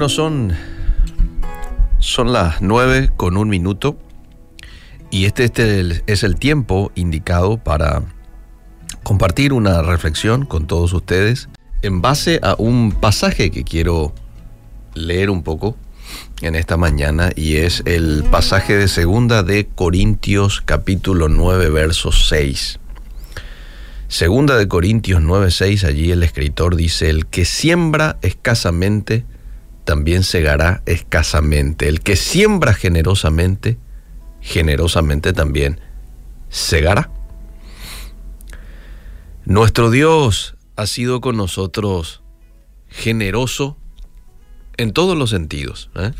Bueno, son, son las nueve con un minuto y este, este es el tiempo indicado para compartir una reflexión con todos ustedes en base a un pasaje que quiero leer un poco en esta mañana y es el pasaje de segunda de Corintios capítulo 9 verso 6. Segunda de Corintios 9, 6, allí el escritor dice, el que siembra escasamente, también segará escasamente. El que siembra generosamente, generosamente también segará. Nuestro Dios ha sido con nosotros generoso en todos los sentidos. ¿eh?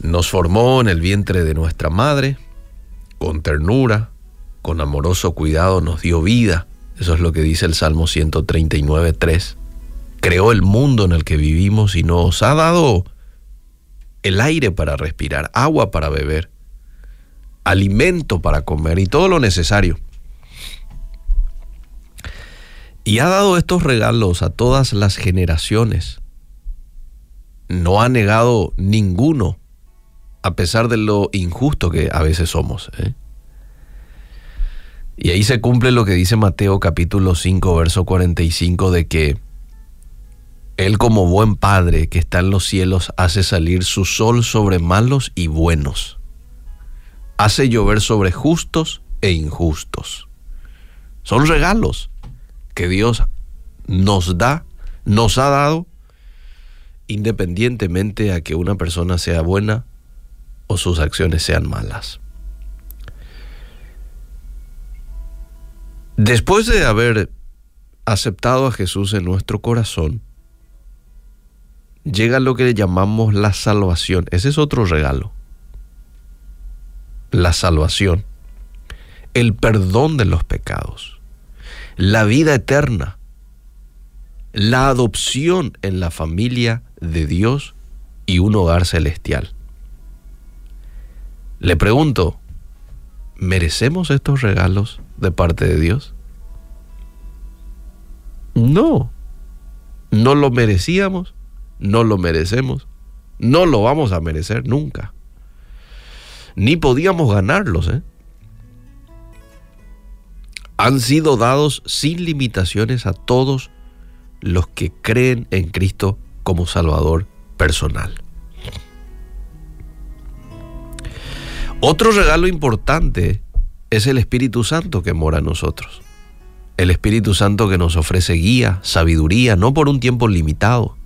Nos formó en el vientre de nuestra madre, con ternura, con amoroso cuidado nos dio vida. Eso es lo que dice el Salmo 139, 3 creó el mundo en el que vivimos y nos ha dado el aire para respirar, agua para beber, alimento para comer y todo lo necesario. Y ha dado estos regalos a todas las generaciones. No ha negado ninguno, a pesar de lo injusto que a veces somos. ¿eh? Y ahí se cumple lo que dice Mateo capítulo 5, verso 45, de que él como buen Padre que está en los cielos hace salir su sol sobre malos y buenos. Hace llover sobre justos e injustos. Son regalos que Dios nos da, nos ha dado, independientemente a que una persona sea buena o sus acciones sean malas. Después de haber aceptado a Jesús en nuestro corazón, llega lo que llamamos la salvación. Ese es otro regalo. La salvación, el perdón de los pecados, la vida eterna, la adopción en la familia de Dios y un hogar celestial. Le pregunto, ¿merecemos estos regalos de parte de Dios? No, no lo merecíamos no lo merecemos, no lo vamos a merecer nunca. Ni podíamos ganarlos. ¿eh? Han sido dados sin limitaciones a todos los que creen en Cristo como Salvador personal. Otro regalo importante es el Espíritu Santo que mora en nosotros. El Espíritu Santo que nos ofrece guía, sabiduría, no por un tiempo limitado,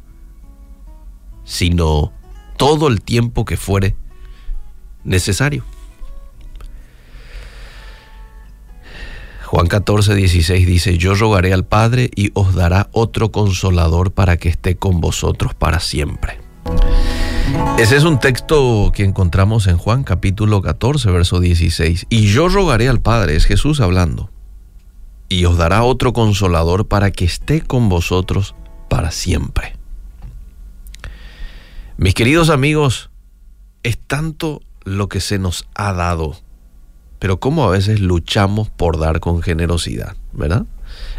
sino todo el tiempo que fuere necesario. Juan 14, 16 dice, yo rogaré al Padre y os dará otro consolador para que esté con vosotros para siempre. Ese es un texto que encontramos en Juan capítulo 14, verso 16. Y yo rogaré al Padre, es Jesús hablando, y os dará otro consolador para que esté con vosotros para siempre. Mis queridos amigos, es tanto lo que se nos ha dado, pero cómo a veces luchamos por dar con generosidad, ¿verdad?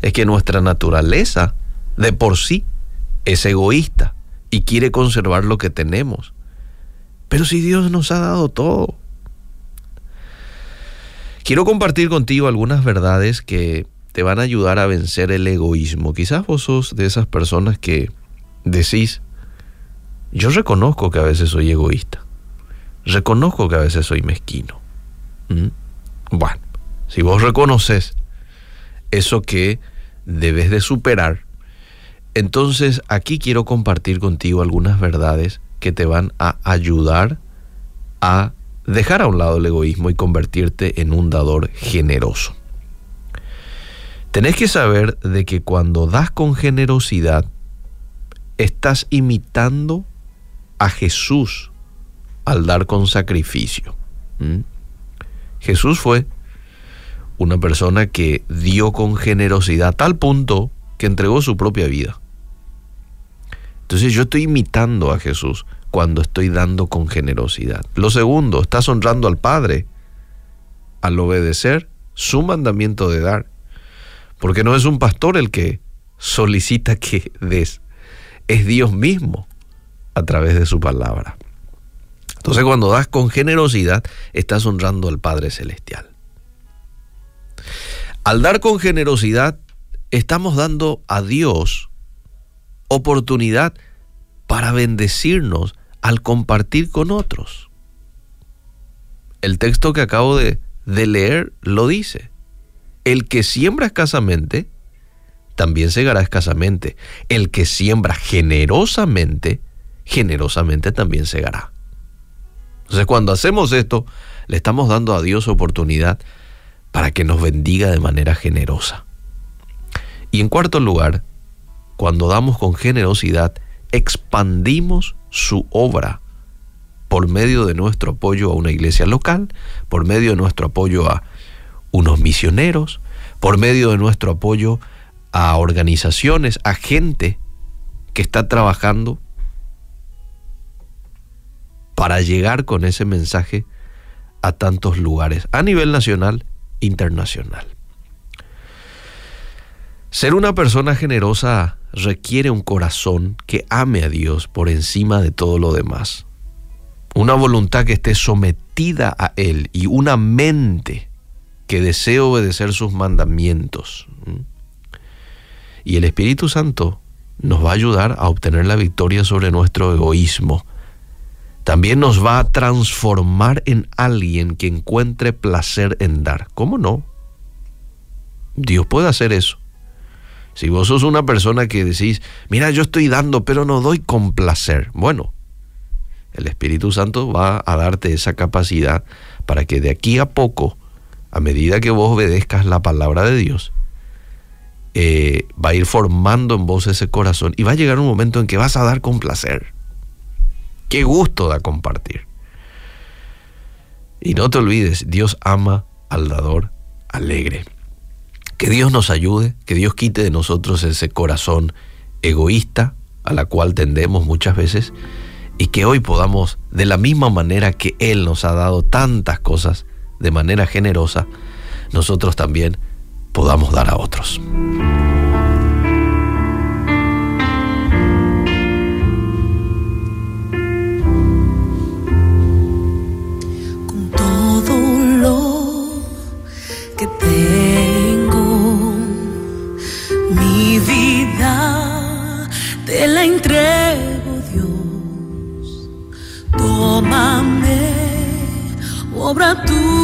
Es que nuestra naturaleza de por sí es egoísta y quiere conservar lo que tenemos. Pero si Dios nos ha dado todo. Quiero compartir contigo algunas verdades que te van a ayudar a vencer el egoísmo. Quizás vos sos de esas personas que decís, yo reconozco que a veces soy egoísta. Reconozco que a veces soy mezquino. ¿Mm? Bueno, si vos reconoces eso que debes de superar, entonces aquí quiero compartir contigo algunas verdades que te van a ayudar a dejar a un lado el egoísmo y convertirte en un dador generoso. Tenés que saber de que cuando das con generosidad, estás imitando a Jesús al dar con sacrificio. ¿Mm? Jesús fue una persona que dio con generosidad a tal punto que entregó su propia vida. Entonces yo estoy imitando a Jesús cuando estoy dando con generosidad. Lo segundo, estás honrando al Padre al obedecer su mandamiento de dar. Porque no es un pastor el que solicita que des, es Dios mismo a través de su palabra. Entonces cuando das con generosidad, estás honrando al Padre Celestial. Al dar con generosidad, estamos dando a Dios oportunidad para bendecirnos al compartir con otros. El texto que acabo de, leer lo dice. El que siembra escasamente, también segará escasamente. El que siembra generosamente, generosamente también segará. Entonces cuando hacemos esto, le estamos dando a Dios oportunidad para que nos bendiga de manera generosa. Y en cuarto lugar, cuando damos con generosidad, expandimos su obra por medio de nuestro apoyo a una iglesia local, por medio de nuestro apoyo a unos misioneros, por medio de nuestro apoyo a organizaciones, a gente que está trabajando para llegar con ese mensaje a tantos lugares, a nivel nacional, internacional. Ser una persona generosa requiere un corazón que ame a Dios por encima de todo lo demás. Una voluntad que esté sometida a Él y una mente que desee obedecer sus mandamientos. Y el Espíritu Santo nos va a ayudar a obtener la victoria sobre nuestro egoísmo. También nos va a transformar en alguien que encuentre placer en dar. ¿Cómo no? Dios puede hacer eso. Si vos sos una persona que decís, mira, yo estoy dando, pero no doy con placer. Bueno, el Espíritu Santo va a darte esa capacidad para que de aquí a poco, a medida que vos obedezcas la palabra de Dios, eh, va a ir formando en vos ese corazón y va a llegar un momento en que vas a dar con placer. Qué gusto da compartir. Y no te olvides, Dios ama al dador alegre. Que Dios nos ayude, que Dios quite de nosotros ese corazón egoísta a la cual tendemos muchas veces y que hoy podamos, de la misma manera que Él nos ha dado tantas cosas de manera generosa, nosotros también podamos dar a otros. Obra tú